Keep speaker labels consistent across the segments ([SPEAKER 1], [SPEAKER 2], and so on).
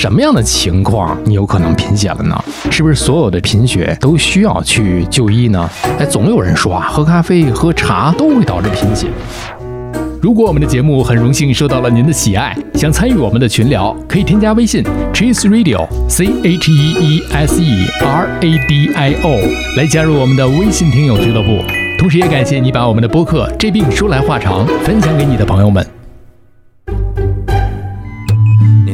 [SPEAKER 1] 什么样的情况你有可能贫血了呢？是不是所有的贫血都需要去就医呢？哎，总有人说啊，喝咖啡、喝茶都会导致贫血。如果我们的节目很荣幸受到了您的喜爱，想参与我们的群聊，可以添加微信 Cheese Radio C H E E S E R A D I O 来加入我们的微信听友俱乐部。同时也感谢你把我们的播客《这病说来话长》分享给你的朋友们。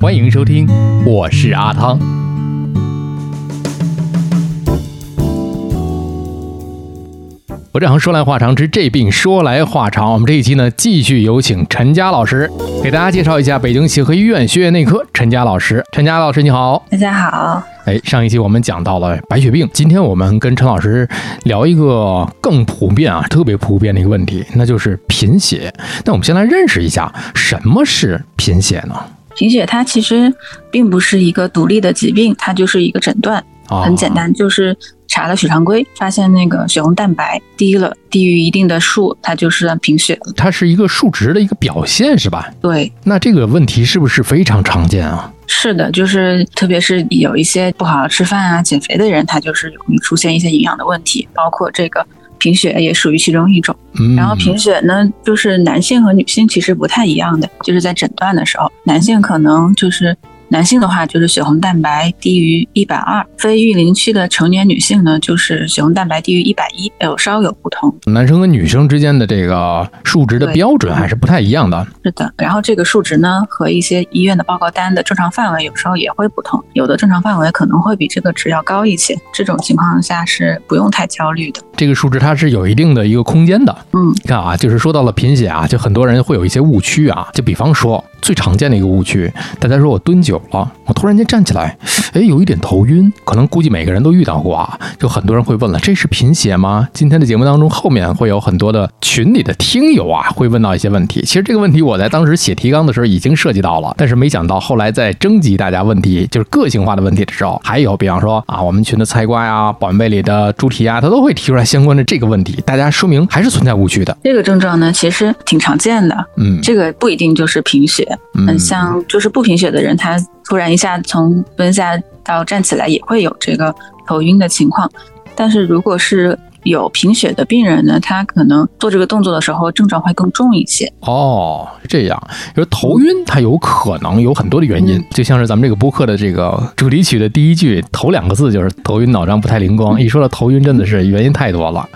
[SPEAKER 1] 欢迎收听，我是阿汤。我这行说来话长之这病说来话长，我们这一期呢继续有请陈佳老师给大家介绍一下北京协和医院血液内科陈佳老师。陈佳老师你好，
[SPEAKER 2] 大家好。
[SPEAKER 1] 哎，上一期我们讲到了白血病，今天我们跟陈老师聊一个更普遍啊，特别普遍的一个问题，那就是贫血。那我们先来认识一下什么是贫血呢？
[SPEAKER 2] 贫血它其实并不是一个独立的疾病，它就是一个诊断，很简单，就是查了血常规，发现那个血红蛋白低了，低于一定的数，它就是贫血了。
[SPEAKER 1] 它是一个数值的一个表现，是吧？
[SPEAKER 2] 对。
[SPEAKER 1] 那这个问题是不是非常常见啊？
[SPEAKER 2] 是的，就是特别是有一些不好好吃饭啊、减肥的人，他就是容易出现一些营养的问题，包括这个贫血也属于其中一种。然后贫血呢，就是男性和女性其实不太一样的，就是在诊断的时候，男性可能就是男性的话就是血红蛋白低于一百二，非育龄期的成年女性呢就是血红蛋白低于一百一，有稍有不同。
[SPEAKER 1] 男生和女生之间的这个数值的标准还是不太一样的。
[SPEAKER 2] 是的，然后这个数值呢和一些医院的报告单的正常范围有时候也会不同，有的正常范围可能会比这个值要高一些。这种情况下是不用太焦虑的。
[SPEAKER 1] 这个数值它是有一定的一个空间的。
[SPEAKER 2] 嗯，
[SPEAKER 1] 你看啊，就是说到了贫血啊，就很多人会有一些误区啊，就比方说最常见的一个误区，大家说我蹲久了，我突然间站起来，哎，有一点头晕，可能估计每个人都遇到过啊，就很多人会问了，这是贫血吗？今天的节目当中后面会有很多的群里的听友啊，会问到一些问题。其实这个问题我在当时写提纲的时候已经涉及到了，但是没想到后来在征集大家问题，就是个性化的问题的时候，还有比方说啊，我们群的菜瓜呀、保温杯里的猪蹄啊，他都会提出来相关的这个问题，大家说明还是存在误区的。
[SPEAKER 2] 这个症状呢，其实挺常见的。
[SPEAKER 1] 嗯，
[SPEAKER 2] 这个不一定就是贫血，嗯，像就是不贫血的人，他突然一下从蹲下到站起来，也会有这个头晕的情况。但是如果是有贫血的病人呢，他可能做这个动作的时候症状会更重一些。
[SPEAKER 1] 哦，这样，就是头晕，它有可能有很多的原因，就像是咱们这个播客的这个主题曲的第一句头两个字就是头晕脑胀不太灵光。一说到头晕，真的是原因太多了。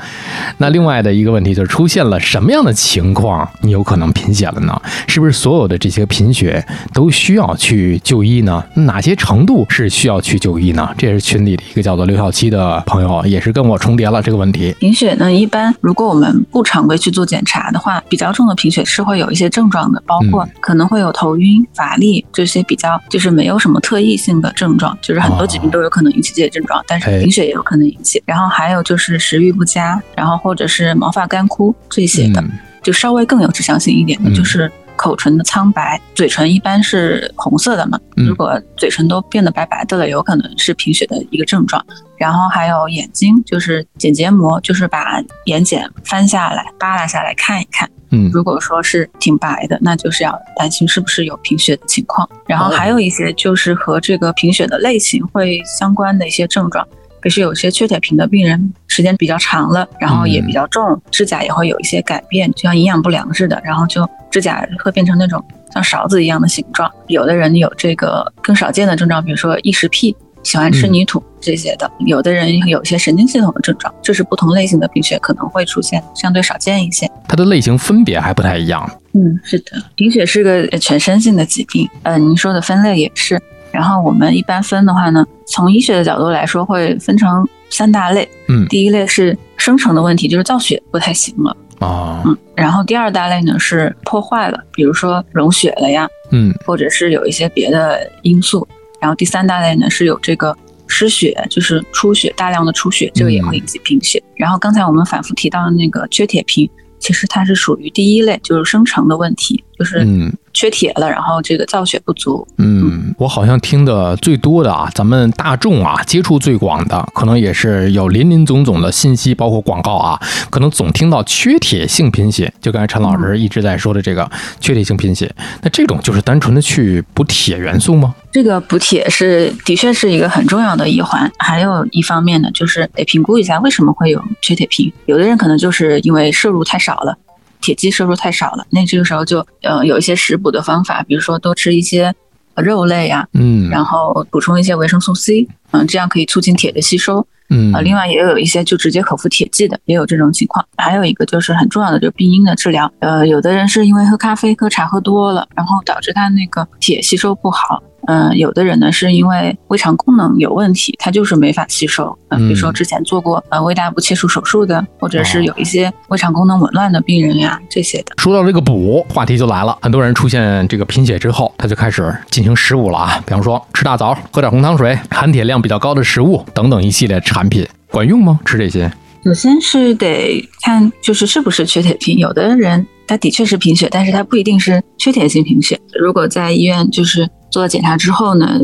[SPEAKER 1] 那另外的一个问题就是出现了什么样的情况，你有可能贫血了呢？是不是所有的这些贫血都需要去就医呢？哪些程度是需要去就医呢？这也是群里的一个叫做刘小七的朋友，也是跟我重叠了这个问题。
[SPEAKER 2] 贫血呢，一般如果我们不常规去做检查的话，比较重的贫血是会有一些症状的，包括可能会有头晕、乏力这些比较就是没有什么特异性的症状，就是很多疾病都有可能引起这些症状，但是贫血也有可能引起。然后还有就是食欲不佳，然后或者是毛发干枯这些的，就稍微更有指向性一点的，就是口唇的苍白，嘴唇一般是红色的嘛，如果嘴唇都变得白白的了，有可能是贫血的一个症状。然后还有眼睛，就是睑结膜，就是把眼睑翻下来、扒拉下来看一看。
[SPEAKER 1] 嗯，
[SPEAKER 2] 如果说是挺白的，那就是要担心是不是有贫血的情况。然后还有一些就是和这个贫血的类型会相关的一些症状，比如说有些缺铁贫的病人时间比较长了，然后也比较重，指甲也会有一些改变，就像营养不良似的，然后就指甲会变成那种像勺子一样的形状。有的人有这个更少见的症状，比如说异食癖。喜欢吃泥土这些的，有的人有一些神经系统的症状，这是不同类型的贫血可能会出现，相对少见一些。
[SPEAKER 1] 它的类型分别还不太一样。
[SPEAKER 2] 嗯，是的，贫血是个全身性的疾病。呃，您说的分类也是。然后我们一般分的话呢，从医学的角度来说，会分成三大类。
[SPEAKER 1] 嗯，
[SPEAKER 2] 第一类是生成的问题，就是造血不太行了。
[SPEAKER 1] 啊，
[SPEAKER 2] 嗯，然后第二大类呢是破坏了，比如说溶血了呀，
[SPEAKER 1] 嗯，
[SPEAKER 2] 或者是有一些别的因素。然后第三大类呢是有这个失血，就是出血，大量的出血，这个也会引起贫血。然后刚才我们反复提到的那个缺铁贫，其实它是属于第一类，就是生成的问题，就是
[SPEAKER 1] 嗯
[SPEAKER 2] 缺铁了，然后这个造血不足。
[SPEAKER 1] 嗯，我好像听的最多的啊，咱们大众啊接触最广的，可能也是有林林总总的信息，包括广告啊，可能总听到缺铁性贫血，就刚才陈老师一直在说的这个缺铁性贫血，那这种就是单纯的去补铁元素吗？
[SPEAKER 2] 这个补铁是的确是一个很重要的一环，还有一方面呢，就是得评估一下为什么会有缺铁贫。有的人可能就是因为摄入太少了，铁剂摄入太少了，那这个时候就呃有一些食补的方法，比如说多吃一些呃肉类呀、
[SPEAKER 1] 嗯，
[SPEAKER 2] 然后补充一些维生素 C，嗯，这样可以促进铁的吸收。
[SPEAKER 1] 嗯
[SPEAKER 2] 呃，另外也有一些就直接口服铁剂的，也有这种情况。还有一个就是很重要的，就是病因的治疗。呃，有的人是因为喝咖啡、喝茶喝多了，然后导致他那个铁吸收不好。嗯、有的人呢是因为胃肠功能有问题，他就是没法吸收。呃，比如说
[SPEAKER 1] 嗯
[SPEAKER 2] 之前做过呃胃大部切除手术的，或者
[SPEAKER 1] 哦
[SPEAKER 2] 是有一些胃肠功能紊乱的病人呀，这些的。
[SPEAKER 1] 说到这个补，话题就来了。很多人出现这个贫血之后，他就开始进行食补了啊，比方说吃大枣、喝点红糖水、含铁量比较高的食物等等一系列产品，管用吗？吃这些？
[SPEAKER 2] 首先是得看就是是不是缺铁贫，有的人他的确是贫血，但是他不一定是缺铁性贫血。如果在医院就是做了检查之后呢，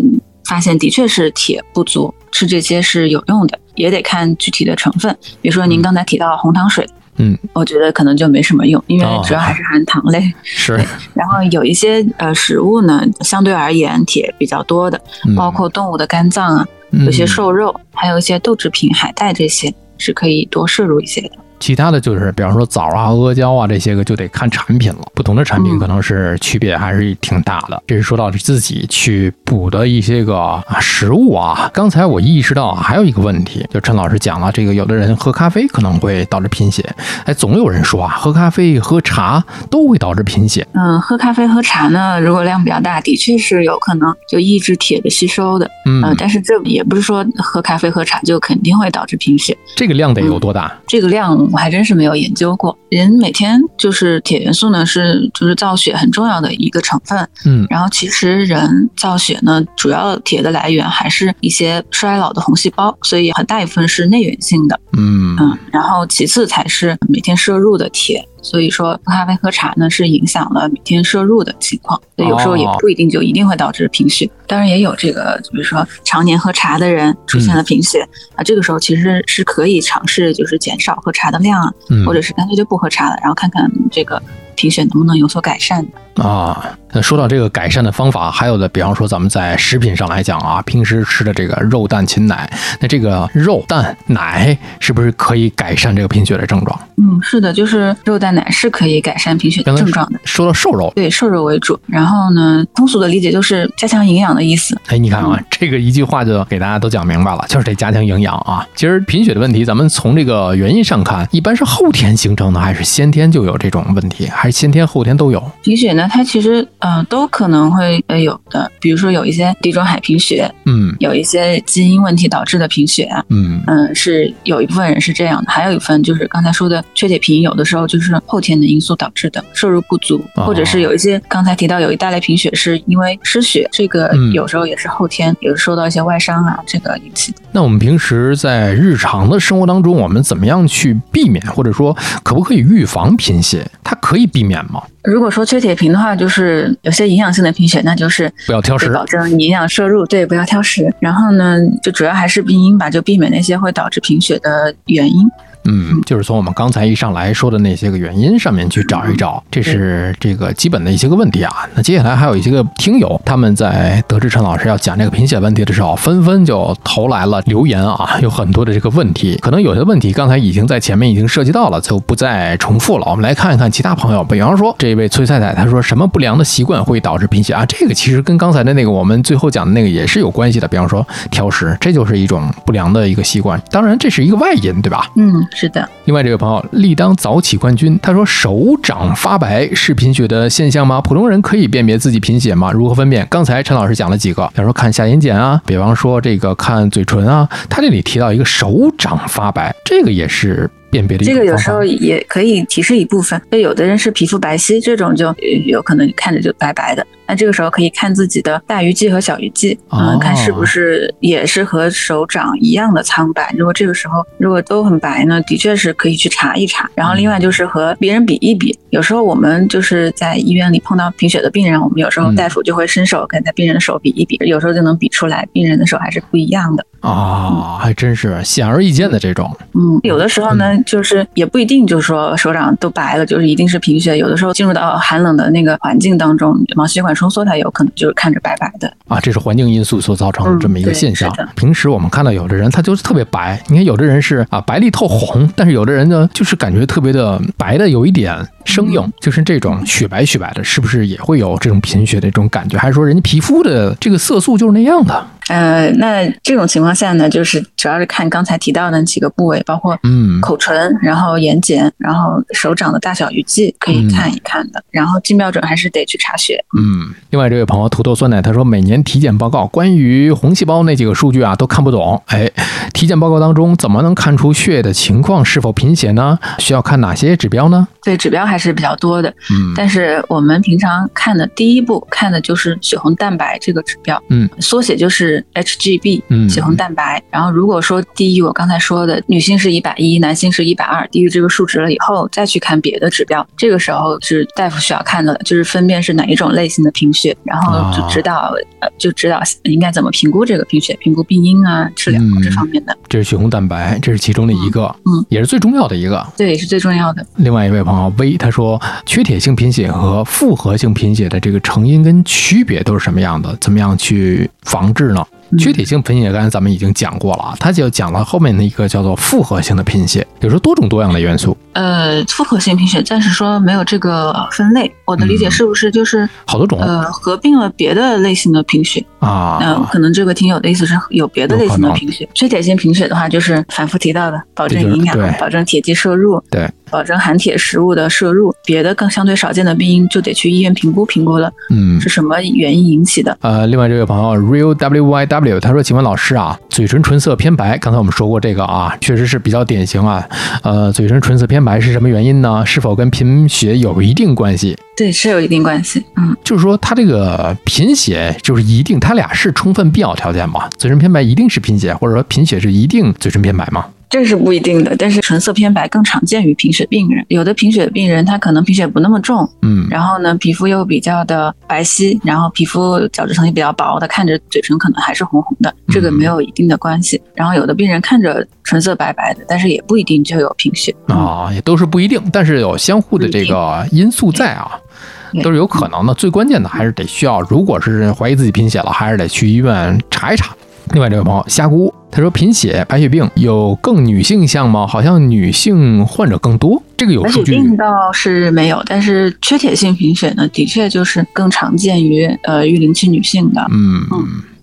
[SPEAKER 2] 发现的确是铁不足，吃这些是有用的，也得看具体的成分。比如说您刚才提到红糖水，
[SPEAKER 1] 嗯，
[SPEAKER 2] 我觉得可能就没什么用，因为
[SPEAKER 1] 哦
[SPEAKER 2] 主要还是含糖类。
[SPEAKER 1] 是，
[SPEAKER 2] 然后有一些呃食物呢，相对而言铁比较多的，
[SPEAKER 1] 嗯
[SPEAKER 2] 包括动物的肝脏啊，有些瘦肉，还有一些豆制品、海带这些是可以多摄入一些的。
[SPEAKER 1] 其他的就是，比方说枣啊、阿胶啊这些个，就得看产品了。不同的产品
[SPEAKER 2] 嗯
[SPEAKER 1] 可能是区别还是挺大的。这是说到自己去补的一些个啊食物啊。刚才我意识到啊，还有一个问题，就陈老师讲了，这个有的人喝咖啡可能会导致贫血。哎，总有人说啊，喝咖啡、喝茶都会导致贫血。
[SPEAKER 2] 嗯，喝咖啡、喝茶呢，如果量比较大，的确是有可能就抑制铁的吸收的。
[SPEAKER 1] 嗯，
[SPEAKER 2] 呃，但是这也不是说喝咖啡、喝茶就肯定会导致贫血。
[SPEAKER 1] 这个量得有多大？
[SPEAKER 2] 这个量我还真是没有研究过。人每天就是铁元素呢，是就是造血很重要的一个成分。
[SPEAKER 1] 嗯
[SPEAKER 2] 然后其实人造血呢，主要铁的来源还是一些衰老的红细胞，所以很大一部分是内源性的。
[SPEAKER 1] 嗯
[SPEAKER 2] 嗯，然后其次才是每天摄入的铁。所以说，喝咖啡、喝茶呢，是影响了每天摄入的情况，所以有时候也
[SPEAKER 1] 哦。
[SPEAKER 2] 不一定就一定会导致贫血。当然也有这个，比如说常年喝茶的人出现了贫血、啊，这个时候其实是可以尝试就是减少喝茶的量啊，
[SPEAKER 1] 嗯。
[SPEAKER 2] 或者是干脆就不喝茶了，然后看看这个贫血能不能有所改善的。
[SPEAKER 1] 啊，那说到这个改善的方法，还有的，比方说咱们在食品上来讲啊，平时吃的这个肉蛋禽奶，那这个肉蛋奶是不是可以改善这个贫血的症状？
[SPEAKER 2] 嗯，是的，就是肉蛋奶是可以改善贫血的症状的。
[SPEAKER 1] 说到瘦肉，
[SPEAKER 2] 对，瘦肉为主。然后呢，通俗的理解就是加强营养的意思。
[SPEAKER 1] 哎，你看啊，这个一句话就给大家都讲明白了，就是得加强营养啊。其实贫血的问题，咱们从这个原因上看，一般是后天形成的，还是先天就有这种问题，还是先天后天都有？
[SPEAKER 2] 贫血呢，它其实呃都可能会呃有的，比如说有一些地中海贫血，
[SPEAKER 1] 嗯
[SPEAKER 2] 有一些基因问题导致的贫血啊，
[SPEAKER 1] 嗯
[SPEAKER 2] 嗯，是有一部分人是这样的，还有一部分就是刚才说的缺铁贫，有的时候就是后天的因素导致的，摄入不足，
[SPEAKER 1] 哦
[SPEAKER 2] 或者是有一些刚才提到有一大类贫血是因为失血，这个
[SPEAKER 1] 嗯
[SPEAKER 2] 有时候也是后天，有受到一些外伤啊，这个引起的。
[SPEAKER 1] 那我们平时在日常的生活当中，我们怎么样去避免，或者说可不可以预防贫血？它可以避免吗？
[SPEAKER 2] 如果说缺铁贫的话，就是有些营养性的贫血，那就是
[SPEAKER 1] 不要挑食
[SPEAKER 2] 保证营养摄入，对，不要挑食。然后呢，就主要还是病因吧，就避免那些会导致贫血的原因。
[SPEAKER 1] 嗯，就是从我们刚才一上来说的那些个原因上面去找一找，这是这个基本的一些个问题啊。那接下来还有一些个听友，他们在得知陈老师要讲这个贫血问题的时候，纷纷就投来了留言啊，有很多的这个问题，可能有些问题刚才已经在前面已经涉及到了，就不再重复了。我们来看一看其他朋友，比方说这位崔太太，她说什么不良的习惯会导致贫血啊？这个其实跟刚才的那个我们最后讲的那个也是有关系的，比方说挑食，这就是一种不良的一个习惯。当然这是一个外因，对吧？
[SPEAKER 2] 嗯，是的。
[SPEAKER 1] 另外，这位朋友立当早起冠军，他说手掌发白是贫血的现象吗？普通人可以辨别自己贫血吗？如何分辨？刚才陈老师讲了几个，比方说看下眼睑啊，比方说这个看嘴唇啊，他这里提到一个手掌发白，这个也是辨别
[SPEAKER 2] 这个有时候也可以提示一部分，就有的人是皮肤白皙，这种就呃有可能看着就白白的。那这个时候可以看自己的大鱼际和小鱼际，嗯，
[SPEAKER 1] 哦
[SPEAKER 2] 看是不是也是和手掌一样的苍白。如果这个时候如果都很白呢，的确是可以去查一查。然后另外就是和别人比一比，有时候我们就是在医院里碰到贫血的病人，我们有时候
[SPEAKER 1] 嗯
[SPEAKER 2] 大夫就会伸手跟他病人的手比一比，有时候就能比出来病人的手还是不一样的。
[SPEAKER 1] 啊，还真是显而易见的这种。
[SPEAKER 2] 嗯，有的时候呢，就是也不一定，就是说手掌都白了，就是一定是贫血。有的时候进入到寒冷的那个环境当中，毛细血管收缩，它有可能就是看着白白的。
[SPEAKER 1] 啊，这是环境因素所造成的
[SPEAKER 2] 嗯
[SPEAKER 1] 这么一个现象。平时我们看到有的人他就是特别白，你看有的人是啊白里透红，但是有的人呢就是感觉特别的白的有一点生硬，就是这种雪白雪白的，是不是也会有这种贫血的这种感觉？还是说人家皮肤的这个色素就是那样的？
[SPEAKER 2] 呃，那这种情况下呢，就是主要是看刚才提到的几个部位，包括
[SPEAKER 1] 嗯
[SPEAKER 2] 口唇，然后眼睑，然后手掌的大小鱼际，可以看一看的。然后金标准还是得去查血。
[SPEAKER 1] 嗯，另外这位朋友土豆酸奶他说，每年体检报告关于红细胞那几个数据啊都看不懂。哎，体检报告当中怎么能看出血液的情况是否贫血呢？需要看哪些指标呢？
[SPEAKER 2] 对，指标还是比较多的。
[SPEAKER 1] 嗯
[SPEAKER 2] 但是我们平常看的第一步看的就是血红蛋白这个指标，
[SPEAKER 1] 嗯，
[SPEAKER 2] 缩写就是 HGB，
[SPEAKER 1] 嗯
[SPEAKER 2] 血红蛋白。然后如果说低于我刚才说的女性是一百一，男性是一百二，低于这个数值了以后，再去看别的指标，这个时候是大夫需要看的了，就是分辨是哪一种类型的贫血，然后就知道、呃就知道应该怎么评估这个贫血，评估病因啊、治疗
[SPEAKER 1] 嗯
[SPEAKER 2] 这方面的，
[SPEAKER 1] 这是血红蛋白，这是其中的一个，
[SPEAKER 2] 嗯，
[SPEAKER 1] 也是最重要的一个。
[SPEAKER 2] 对也是最重要的。
[SPEAKER 1] 另外一位朋友 V 他说，缺铁性贫血和复合性贫血的这个成因跟区别都是什么样的？怎么样去防治呢？
[SPEAKER 2] 嗯
[SPEAKER 1] 缺铁性贫血刚才咱们已经讲过了啊，他就讲了后面的一个叫做复合性的贫血，有时候多种多样的元素，
[SPEAKER 2] 呃，复合性贫血暂时说没有这个分类，我的理解
[SPEAKER 1] 嗯
[SPEAKER 2] 是不是就是、
[SPEAKER 1] 好多种
[SPEAKER 2] 呃合并了别的类型的贫血？嗯、
[SPEAKER 1] 啊。
[SPEAKER 2] 可能这个听友的意思是有别的类型的贫血。缺铁性贫血的话，就是反复提到的，保证
[SPEAKER 1] 这就是
[SPEAKER 2] 营养，保证铁剂摄入，
[SPEAKER 1] 对，
[SPEAKER 2] 保证含铁食物的摄入。别的更相对少见的病因就得去医院评估评估了，
[SPEAKER 1] 嗯
[SPEAKER 2] 是什么原因引起的？
[SPEAKER 1] 呃，另外这位朋友 real w y w 他说，请问老师啊，嘴唇唇色偏白，刚才我们说过这个啊，确实是比较典型啊。呃，嘴唇唇色偏白是什么原因呢？是否跟贫血有一定关系？
[SPEAKER 2] 对，是有一定关系。嗯，
[SPEAKER 1] 就是说，他这个贫血就是一定，他俩是充分必要条件吗？嘴唇偏白一定是贫血，或者说贫血是一定嘴唇偏白吗？
[SPEAKER 2] 这是不一定的，但是唇色偏白更常见于贫血病人。有的贫血病人他可能贫血不那么重，
[SPEAKER 1] 嗯
[SPEAKER 2] 然后呢，皮肤又比较的白皙，然后皮肤角质层也比较薄，的看着嘴唇可能还是红红的，这个没有一定的关系。然后有的病人看着唇色白白的，但是也不一定就有贫血。
[SPEAKER 1] 啊，也都是不一定，但是有相互的这个因素在啊。都是有可能的，最关键的还是得需要，如果是怀疑自己贫血了，还是得去医院查一查。另外这位朋友虾姑他说，贫血、白血病有更女性向吗？好像女性患者更多，这个有数据白
[SPEAKER 2] 血病倒是没有，但是缺铁性贫血呢，的确就是更常见于呃育龄期女性的。
[SPEAKER 1] 嗯，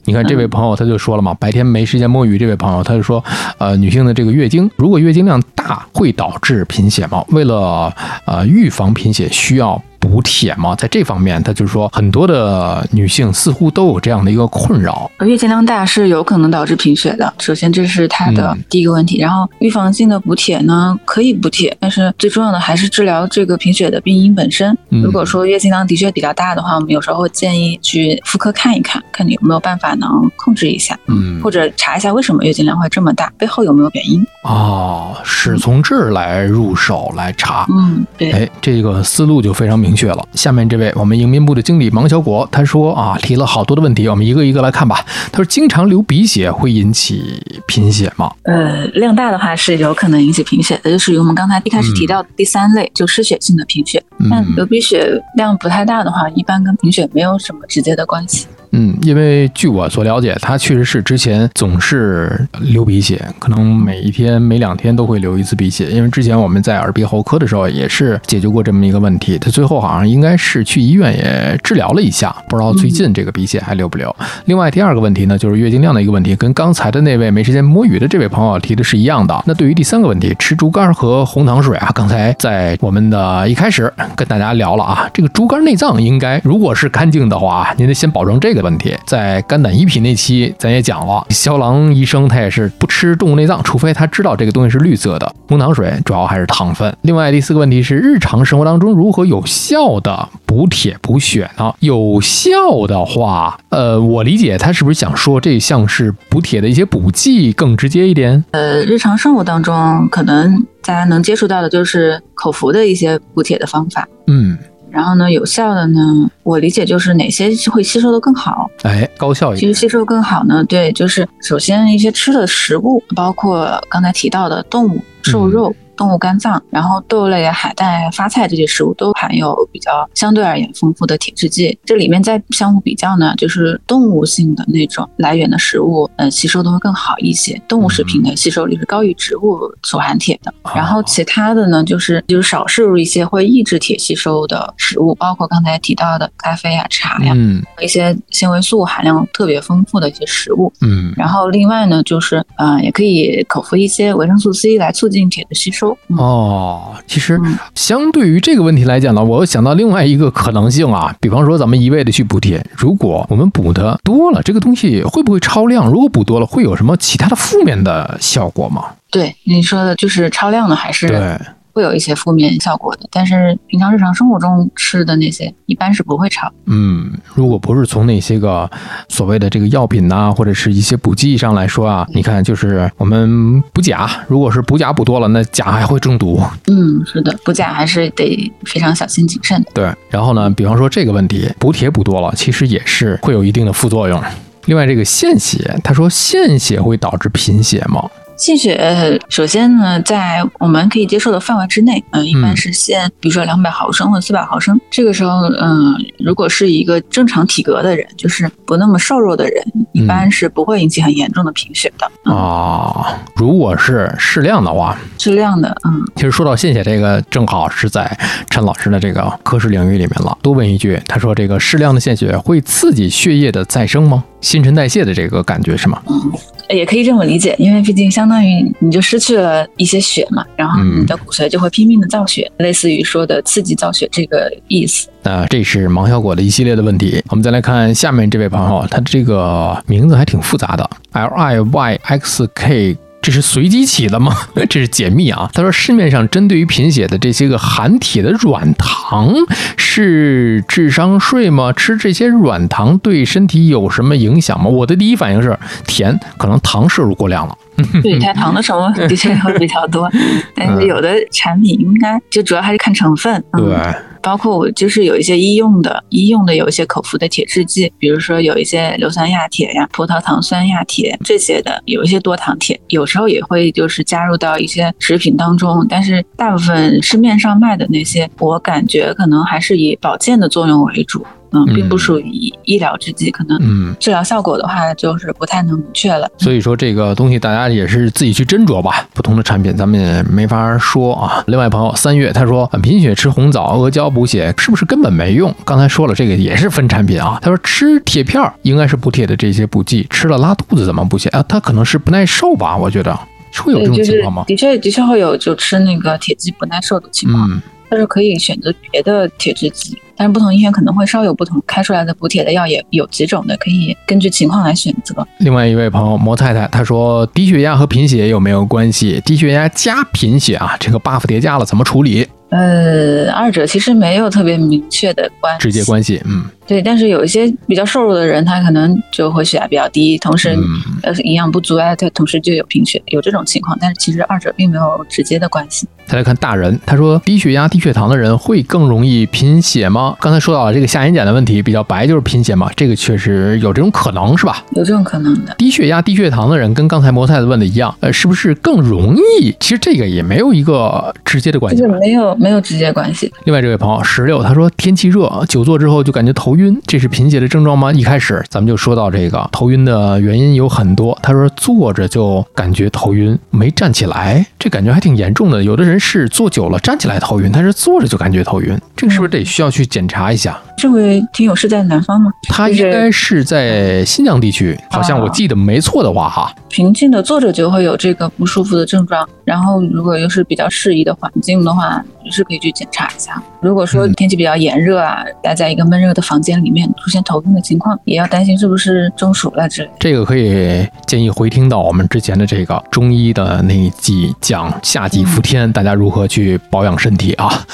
[SPEAKER 1] 你看这位朋友他就说了嘛，白天没时间摸鱼，这位朋友他就说，呃，女性的这个月经，如果月经量大会导致贫血吗？为了呃预防贫血，需要补铁吗？在这方面，他就是说很多的女性似乎都有这样的一个困扰。
[SPEAKER 2] 月经量大是有可能导致贫血的，首先这是它的
[SPEAKER 1] 嗯
[SPEAKER 2] 第一个问题。然后预防性的补铁呢，可以补铁，但是最重要的还是治疗这个贫血的病因本身。
[SPEAKER 1] 嗯
[SPEAKER 2] 如果说月经量的确比较大的话，我们有时候会建议去妇科看一看，看你有没有办法能控制一下，
[SPEAKER 1] 嗯
[SPEAKER 2] 或者查一下为什么月经量会这么大，背后有没有原因。
[SPEAKER 1] 哦，是从这儿来入手来查。
[SPEAKER 2] 嗯，对。
[SPEAKER 1] 哎，这个思路就非常明确了。下面这位我们迎宾部的经理王小果，他说啊，提了好多的问题，我们一个一个来看吧。他说，经常流鼻血会引起贫血吗？
[SPEAKER 2] 呃，量大的话是有可能引起贫血的，就属于我们刚才一开始提到的第三类，就失血性的贫血。
[SPEAKER 1] 嗯
[SPEAKER 2] 但流鼻血量不太大的话，一般跟贫血没有什么直接的关系。
[SPEAKER 1] 嗯，因为据我所了解，他确实是之前总是流鼻血，可能每一天、每两天都会流一次鼻血。因为之前我们在耳鼻喉科的时候也是解决过这么一个问题，他最后好像应该是去医院也治疗了一下，不知道最近这个鼻血还流不流。另外第二个问题呢，就是月经量的一个问题，跟刚才的那位没时间摸鱼的这位朋友提的是一样的。那对于第三个问题，吃猪肝和红糖水啊，刚才在我们的一开始跟大家聊了啊，这个猪肝内脏应该如果是干净的话，您得先保证这个的问题。在肝胆胰脾那期，咱也讲了，肖郎医生他也是不吃动物内脏，除非他知道这个东西是绿色的。红糖水主要还是糖分。另外第四个问题是，日常生活当中如何有效的补铁补血呢？有效的话，呃，我理解他是不是想说这像是补铁的一些补剂更直接一点？
[SPEAKER 2] 呃，日常生活当中可能大家能接触到的就是口服的一些补铁的方法。
[SPEAKER 1] 嗯，
[SPEAKER 2] 然后呢，有效的呢，我理解就是哪些会吸收的更好。
[SPEAKER 1] 哎，高效一些。
[SPEAKER 2] 其实吸收更好呢，对，就是首先一些吃的食物，包括刚才提到的动物瘦肉。动物肝脏，然后豆类、海带、发菜这些食物都含有比较相对而言丰富的铁制剂。这里面再相互比较呢，就是动物性的那种来源的食物，嗯，吸收都会更好一些。动物食品的吸收率是高于植物所含铁的。然后其他的呢，就是就是少摄入一些会抑制铁吸收的食物，包括刚才提到的咖啡呀、茶呀，
[SPEAKER 1] 嗯
[SPEAKER 2] 一些纤维素含量特别丰富的一些食物。
[SPEAKER 1] 嗯，
[SPEAKER 2] 然后另外呢，就是呃，也可以口服一些维生素 C 来促进铁的吸收。嗯
[SPEAKER 1] 哦，其实
[SPEAKER 2] 嗯
[SPEAKER 1] 相对于这个问题来讲呢，我又想到另外一个可能性啊，比方说咱们一味的去补贴，如果我们补的多了，这个东西会不会超量？如果补多了，会有什么其他的负面的效果吗？
[SPEAKER 2] 对你说的，就是超量的还是
[SPEAKER 1] 对，
[SPEAKER 2] 会有一些负面效果的，但是平常日常生活中吃的那些一般是不会超。
[SPEAKER 1] 嗯，如果不是从那些个所谓的这个药品呐、或者是一些补剂上来说啊，你看，就是我们补钾，如果是补钾补多了，那钾还会中毒。
[SPEAKER 2] 嗯，是的，补钾还是得非常小心谨慎。
[SPEAKER 1] 对，然后呢，比方说这个问题，补铁补多了，其实也是会有一定的副作用。另外，这个献血，他说献血会导致贫血吗？
[SPEAKER 2] 献血呃首先呢，在我们可以接受的范围之内，嗯、一般是限，比如说两百毫升或四百毫升。这个时候，嗯、如果是一个正常体格的人，就是不那么瘦弱的人，一般是不会引起很严重的贫血的。嗯，
[SPEAKER 1] 啊，如果是适量的话，
[SPEAKER 2] 适量的，嗯，
[SPEAKER 1] 其实说到献血这个，正好是在陈老师的这个科室领域里面了。多问一句，他说这个适量的献血会刺激血液的再生吗？新陈代谢的这个感觉是吗？
[SPEAKER 2] 嗯也可以这么理解，因为毕竟相当于你就失去了一些血嘛，然后
[SPEAKER 1] 嗯
[SPEAKER 2] 你的骨髓就会拼命的造血，类似于说的刺激造血这个意思。
[SPEAKER 1] 那这是芒小果的一系列的问题。我们再来看下面这位朋友，他这个名字还挺复杂的，L I Y X K。这是随机起的吗？这是解密啊！他说，市面上针对于贫血的这些个含铁的软糖是智商税吗？吃这些软糖对身体有什么影响吗？我的第一反应是甜，可能糖摄入过量了。
[SPEAKER 2] 对，它糖的成分的确会比较多，但是有的产品应该就主要还是看成分。嗯
[SPEAKER 1] 对，
[SPEAKER 2] 包括我就是有一些医用的，医用的有一些口服的铁制剂，比如说有一些硫酸亚铁呀、葡萄糖酸亚铁这些的，有一些多糖铁，有时候也会就是加入到一些食品当中，但是大部分市面上卖的那些，我感觉可能还是以保健的作用为主，嗯，并不属于医疗制剂，可能
[SPEAKER 1] 嗯。
[SPEAKER 2] 治疗效果的话就是不太能明确了。
[SPEAKER 1] 所以说这个东西大家也是自己去斟酌吧，不同的产品咱们也没法说啊。另外朋友三月他说贫血吃红枣、阿胶补血是不是根本没用？刚才说了这个也是分产品啊。他说吃铁片儿应该是补铁的这些补剂，吃了拉肚子怎么补血啊？他可能是不耐受吧？我觉得会有这种情况吗？
[SPEAKER 2] 的确的确会有就吃那个铁剂不耐受的情况，
[SPEAKER 1] 嗯，
[SPEAKER 2] 但是可以选择别的铁制剂，但是不同医院可能会稍有不同，开出来的补铁的药也有几种的，可以根据情况来选择。
[SPEAKER 1] 另外一位朋友魔太太她说低血压和贫血有没有关系？低血压加贫血啊，这个 buff 叠加了怎么处理？
[SPEAKER 2] 呃，二者其实没有特别明确的关系，
[SPEAKER 1] 直接关系，嗯
[SPEAKER 2] 对，但是有一些比较瘦弱的人，他可能就会血压比较低，同时、
[SPEAKER 1] 嗯。
[SPEAKER 2] 呃营养不足啊，他同时就有贫血，有这种情况，但是其实二者并没有直接的关系。
[SPEAKER 1] 再来看大人，他说低血压、低血糖的人会更容易贫血吗？刚才说到了这个下眼睑的问题，比较白就是贫血嘛，这个确实有这种可能，是吧？
[SPEAKER 2] 有这种可能的。
[SPEAKER 1] 低血压、低血糖的人跟刚才摩太子问的一样，呃，是不是更容易？其实这个也没有一个直接的关系吧。
[SPEAKER 2] 这个没有没有直接关系。
[SPEAKER 1] 另外这位朋友十六，他说天气热，久坐之后就感觉头晕，这是贫血的症状吗？一开始咱们就说到这个头晕的原因有很多，他说坐着就感觉头晕，没站起来，这感觉还挺严重的。有的人是坐久了站起来头晕，但是坐着就感觉头晕，这个是不是得需要去检查一下？
[SPEAKER 2] 这位听友是在南方吗？
[SPEAKER 1] 他应该是在新疆地区，好像我记得没错的话哈。
[SPEAKER 2] 平静的坐着就会有这个不舒服的症状，然后如果又是比较适宜的环境的话，是可以去检查一下。如果说天气比较炎热啊，待在一个闷热的房间里面出现头痛的情况，也要担心是不是中暑了之类。
[SPEAKER 1] 这个可以建议回听到我们之前的这个中医的那一季讲夏季伏天，大家如何去保养身体啊。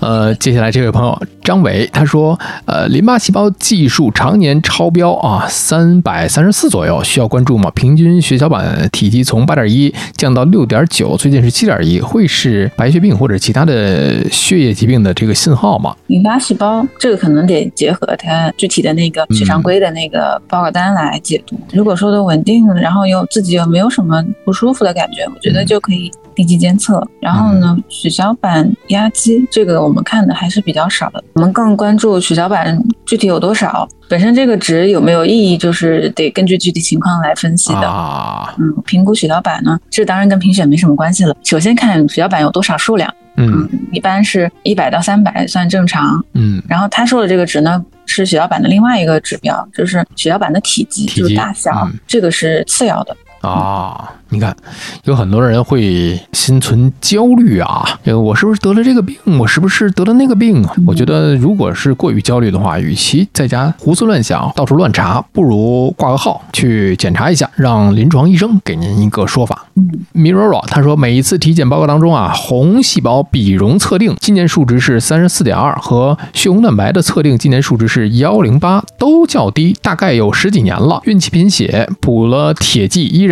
[SPEAKER 1] 呃，接下来这位朋友张伟他说，呃，淋巴细胞计数常年超标啊，三百三十四左右，需要关注吗？平均血小板体积从八点一降到六点九，最近是七点一，会是白血病或者其他的血液疾病的这个信号吗？
[SPEAKER 2] 淋巴细胞这个可能得结合它具体的那个血常规的那个报告单来解读。如果说的稳定，然后又自己又没有什么不舒服的感觉，我觉得就可以定期监测。然后呢，血小板压积这个我们看的还是比较少的，我们更关注血小板具体有多少，本身这个值有没有意义，就是得根据具体情况来分析的。
[SPEAKER 1] 啊，
[SPEAKER 2] 嗯，评估血小板呢，这当然跟贫血没什么关系了。首先看血小板有多少数量，
[SPEAKER 1] 嗯
[SPEAKER 2] 一般是一百到三百算正常。
[SPEAKER 1] 嗯
[SPEAKER 2] 然后他说的这个值呢，是血小板的另外一个指标，就是血小板的体积，就是大小，
[SPEAKER 1] 嗯
[SPEAKER 2] 这个是次要的。
[SPEAKER 1] 啊，你看，有很多人会心存焦虑啊，这个我是不是得了这个病？我是不是得了那个病啊？我觉得，如果是过于焦虑的话，与其在家胡思乱想、到处乱查，不如挂个号去检查一下，让临床医生给您一个说法。
[SPEAKER 2] 嗯
[SPEAKER 1] Mirror 他说，每一次体检报告当中啊，红细胞比容测定今年数值是三十四点二，和血红蛋白的测定今年数值是幺零八，都较低，大概有十几年了。孕期贫血，补了铁剂，依然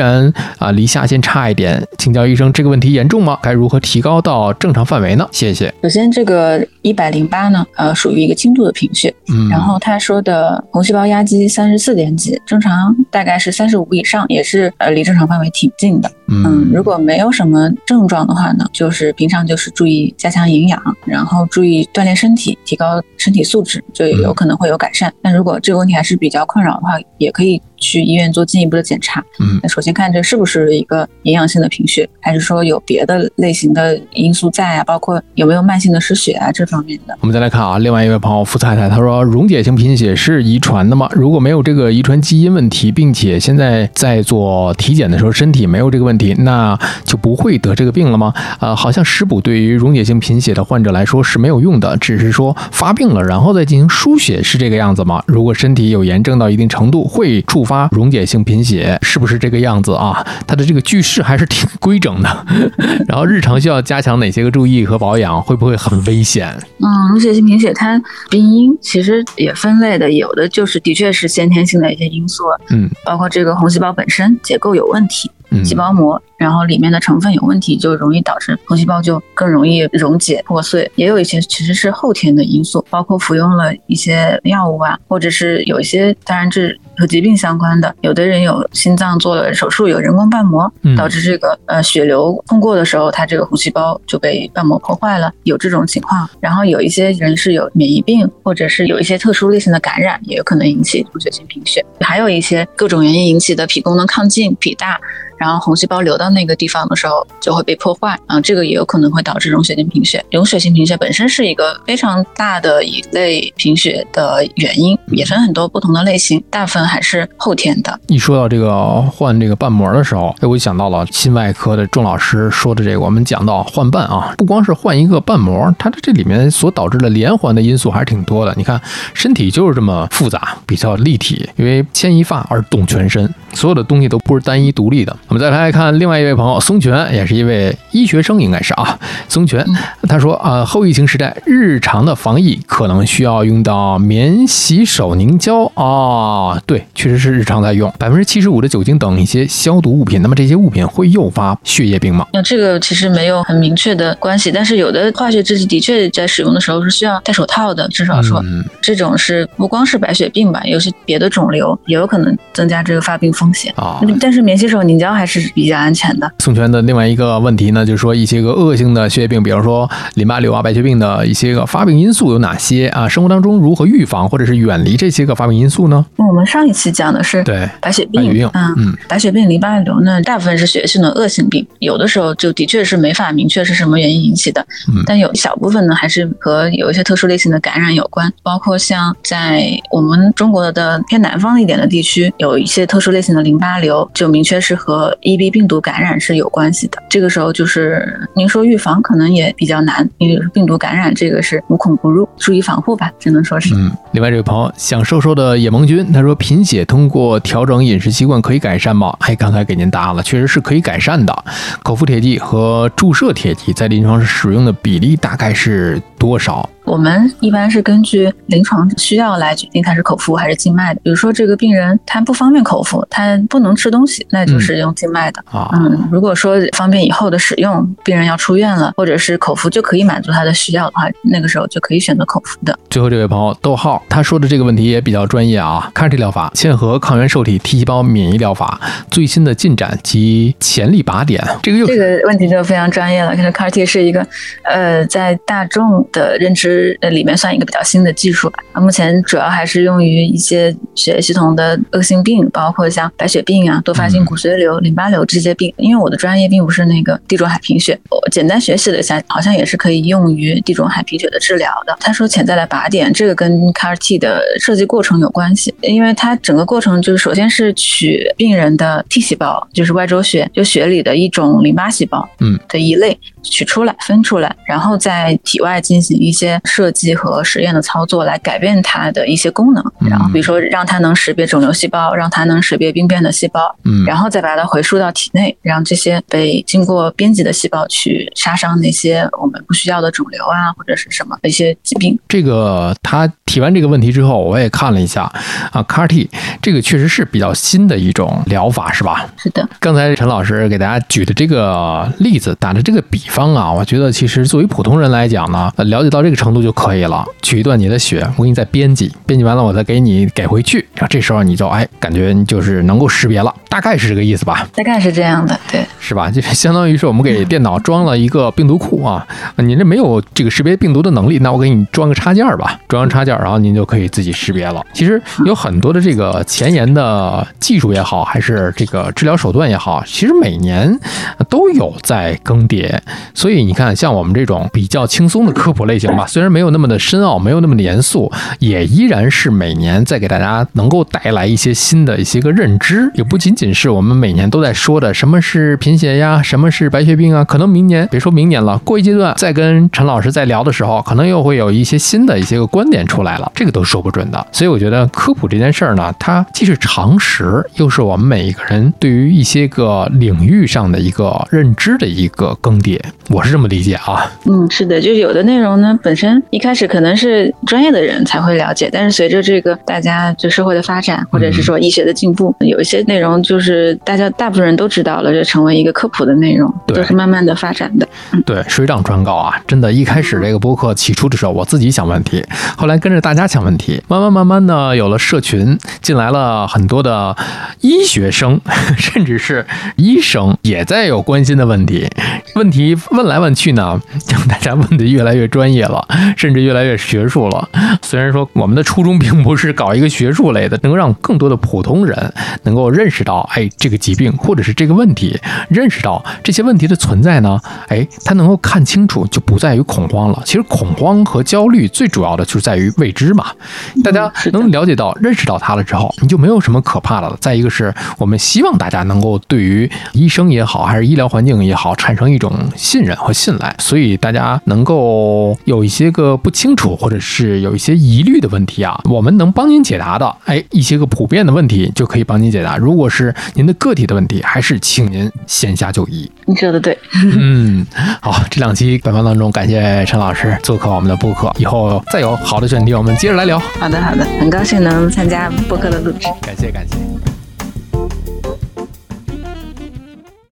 [SPEAKER 1] 啊离下限差一点。请教医生，这个问题严重吗？该如何提高到正常范围呢？谢谢。
[SPEAKER 2] 首先，这个一百零八呢，呃，属于一个轻度的贫血。
[SPEAKER 1] 嗯，
[SPEAKER 2] 然后他说的红细胞压积三十四点几，正常大概是三十五以上，也是呃离正常范围挺近的。嗯，
[SPEAKER 1] 嗯
[SPEAKER 2] 如果没有什么症状的话呢，就是平常就是注意加强营养，然后注意锻炼身体，提高身体素质，就有可能会有改善。但如果这个问题还是比较困扰的话，也可以去医院做进一步的检查。
[SPEAKER 1] 嗯
[SPEAKER 2] 那首先看这是不是一个营养性的贫血，还是说有别的类型的因素在啊，包括有没有慢性的失血啊这方面的。
[SPEAKER 1] 我们再来看啊，另外一位朋友付太太，她说溶解性贫血是遗传的吗？如果没有这个遗传基因问题，并且现在在做体检的时候身体没有这个问题，那就不会得这个病了吗？呃，好像食补对于溶解性贫血的患者来说是没有用的，只是说发病了然后再进行输血是这个样子吗？如果身体有炎症到一定程度，会触发溶解性贫血，是不是这个样子啊？它的这个句式还是挺 规整的。然后日常需要加强哪些个注意和保养？会不会很危险？
[SPEAKER 2] 嗯，溶解性贫血它病因其实也分类的，有的就是的确是先天性的一些因素，
[SPEAKER 1] 嗯
[SPEAKER 2] 包括这个红细胞本身结构有问题，
[SPEAKER 1] 嗯，
[SPEAKER 2] 细胞膜，然后里面的成分有问题，就容易导致红细胞就更容易溶解破碎。也有一些其实是后天的因素，包括服用了一些药物啊，或者是有一些，当然这和疾病相关的，有的人有心脏做了手术，有人工瓣膜
[SPEAKER 1] 嗯，
[SPEAKER 2] 导致这个呃血流通过的时候，它这个红细胞就被瓣膜破坏了，有这种情况。然后有一些人是有免疫病，或者是有一些特殊类型的感染，也有可能引起出血性贫血。还有一些各种原因引起的脾功能亢进、脾大。然后红细胞流到那个地方的时候就会被破坏啊，这个也有可能会导致溶血性贫血。溶血性贫血本身是一个非常大的一类贫血的原因，也分很多不同的类型，大部分还是后天的。
[SPEAKER 1] 一说到这个换这个瓣膜的时候，哎，我就想到了心外科的钟老师说的这个。我们讲到换瓣啊，不光是换一个瓣膜，它的这里面所导致的连环的因素还是挺多的。你看，身体就是这么复杂，比较立体，因为牵一发而动全身，所有的东西都不是单一独立的。我们再来看另外一位朋友松泉，也是一位医学生，应该是啊。松泉他说啊、后疫情时代日常的防疫可能需要用到免洗手凝胶啊、对，确实是日常在用百分之七十五的酒精等一些消毒物品。那么这些物品会诱发血液病吗？
[SPEAKER 2] 那这个其实没有很明确的关系，但是有的化学制剂的确在使用的时候是需要戴手套的，至少说
[SPEAKER 1] 嗯
[SPEAKER 2] 这种是不光是白血病吧，有些别的肿瘤也有可能增加这个发病风险。
[SPEAKER 1] 啊，
[SPEAKER 2] 但是免洗手凝胶还是比较安全的。
[SPEAKER 1] 宋泉的另外一个问题呢，就是说一些个恶性的血液病，比如说淋巴瘤啊、白血病的一些个发病因素有哪些啊？生活当中如何预防或者是远离这些个发病因素呢？
[SPEAKER 2] 那我们上一期讲的是
[SPEAKER 1] 对，
[SPEAKER 2] 白血病，
[SPEAKER 1] 病
[SPEAKER 2] 嗯
[SPEAKER 1] 嗯
[SPEAKER 2] 白血病、淋巴瘤呢，大部分是血液性的恶性病，有的时候就的确是没法明确是什么原因引起的，
[SPEAKER 1] 嗯
[SPEAKER 2] 但有小部分呢还是和有一些特殊类型的感染有关，包括像在我们中国的偏南方一点的地区，有一些特殊类型的淋巴瘤，就明确是和 EB 病毒感染是有关系的。这个时候就是您说预防可能也比较难，因为病毒感染这个是无孔不入，注意防护吧，只能说是。
[SPEAKER 1] 嗯，另外这位朋友想瘦瘦的野盟君，他说贫血通过调整饮食习惯可以改善吗？哎，刚才给您答了，确实是可以改善的。口服铁剂和注射铁剂在临床使用的比例大概是多少？
[SPEAKER 2] 我们一般是根据临床需要来决定它是口服还是静脉的。比如说这个病人他不方便口服，他不能吃东西，那就是用静脉的。
[SPEAKER 1] 啊，
[SPEAKER 2] 嗯，如果说方便以后的使用，病人要出院了，或者是口服就可以满足他的需要的话，那个时候就可以选择口服的。
[SPEAKER 1] 最后这位朋友逗号，他说的这个问题也比较专业啊。CAR-T 疗法、嵌合抗原受体 T 细胞免疫疗法最新的进展及潜力靶点，这个又
[SPEAKER 2] 这个问题就非常专业了。可是 CAR-T 是一个呃，在大众的认知呃里面算一个比较新的技术吧。啊，目前主要还是用于一些血液系统的恶性病，包括像白血病啊、多发性骨髓瘤、淋巴瘤这些病。因为我的专业并不是那个地中海贫血，我简单学习了一下，好像也是可以用于地中海贫血的治疗的。他说潜在的靶点，这个跟 CAR-T 的设计过程有关系，因为它整个过程就是首先是取病人的 T 细胞，就是外周血，就血里的一种淋巴细胞，
[SPEAKER 1] 嗯
[SPEAKER 2] 的一类取出来分出来，然后在体外进行一些设计和实验的操作，来改变它的一些功能。然后比如说让它能识别肿瘤细胞，让它能识别病变的细胞，
[SPEAKER 1] 嗯
[SPEAKER 2] 然后再把它回输到体内，让这些被经过编辑的细胞去杀伤那些我们不需要的肿瘤啊，或者是什么一些疾病。
[SPEAKER 1] 这个他提完这个问题之后，我也看了一下啊，CAR-T 这个确实是比较新的一种疗法，是吧？
[SPEAKER 2] 是的，
[SPEAKER 1] 刚才陈老师给大家举的这个例子，打的这个比方啊，我觉得其实作为普通人来讲呢，呃了解到这个程度就可以了。取一段你的血，我给你再编辑，编辑完了我再给你给回去，然后这时候你就哎，感觉你就是能够识别了，大概是这个意思吧？
[SPEAKER 2] 大概是这样的，对。
[SPEAKER 1] 是吧？就相当于是我们给电脑装了一个病毒库啊，你这没有这个识别病毒的能力，那我给你装个插件儿吧，装上插件儿，然后您就可以自己识别了。其实有很多的这个前沿的技术也好，还是这个治疗手段也好，其实每年都有在更迭。所以你看，像我们这种比较轻松的科普类型吧，虽然没有那么的深奥，没有那么的严肃，也依然是每年在给大家能够带来一些新的一些个认知，也不仅仅是我们每年都在说的什么是贫血呀，什么是白血病啊，可能明年别说明年了，过一阶段再跟陈老师再聊的时候，可能又会有一些新的一些个观点出来了，这个都说不准的。所以我觉得科普这件事儿呢，它既是常识，又是我们每一个人对于一些个领域上的一个认知的一个更迭，我是这么理解啊。
[SPEAKER 2] 嗯，是的，就是有的内容呢，本身一开始可能是专业的人才会了解，但是随着这个大家就社会的发展，或者是说医学的进步，有一些内容就是大家大部分人都知道了，就成为一个科普的内容，
[SPEAKER 1] 对
[SPEAKER 2] 都是慢慢的发展的。
[SPEAKER 1] 对，水涨船高啊！真的，一开始这个播客起初的时候，我自己想问题，后来跟着大家想问题，慢慢慢慢呢，有了社群，进来了很多的医学生，甚至是医生也在有关心的问题。问题问来问去呢，就大家问的越来越专业了，甚至越来越学术了。虽然说我们的初衷并不是搞一个学术类的，能够让更多的普通人 能够认识到，哎，这个疾病或者是这个问题，认识到这些问题的存在呢，哎，他能够看清楚，就不在于恐慌了。其实恐慌和焦虑最主要的就是在于未知嘛。大家能了解到、认识到它了之后，你就没有什么可怕的了。再一个是我们希望大家能够对于医生也好，还是医疗环境也好，产生一种信任和信赖。所以大家能够有一些个不清楚，或者是有一些疑虑的问题啊，我们能帮您解答的，哎，一些个普遍的问题就可以帮您解答。如果是您的个体的问题，还是请您线下就医。
[SPEAKER 2] 你说的对，
[SPEAKER 1] 嗯，好，这两期本方当中，感谢陈老师做客我们的播客，以后再有好的选题，我们接着来聊。
[SPEAKER 2] 好的好的，很高兴能参加播客的录制。
[SPEAKER 1] 感谢感谢。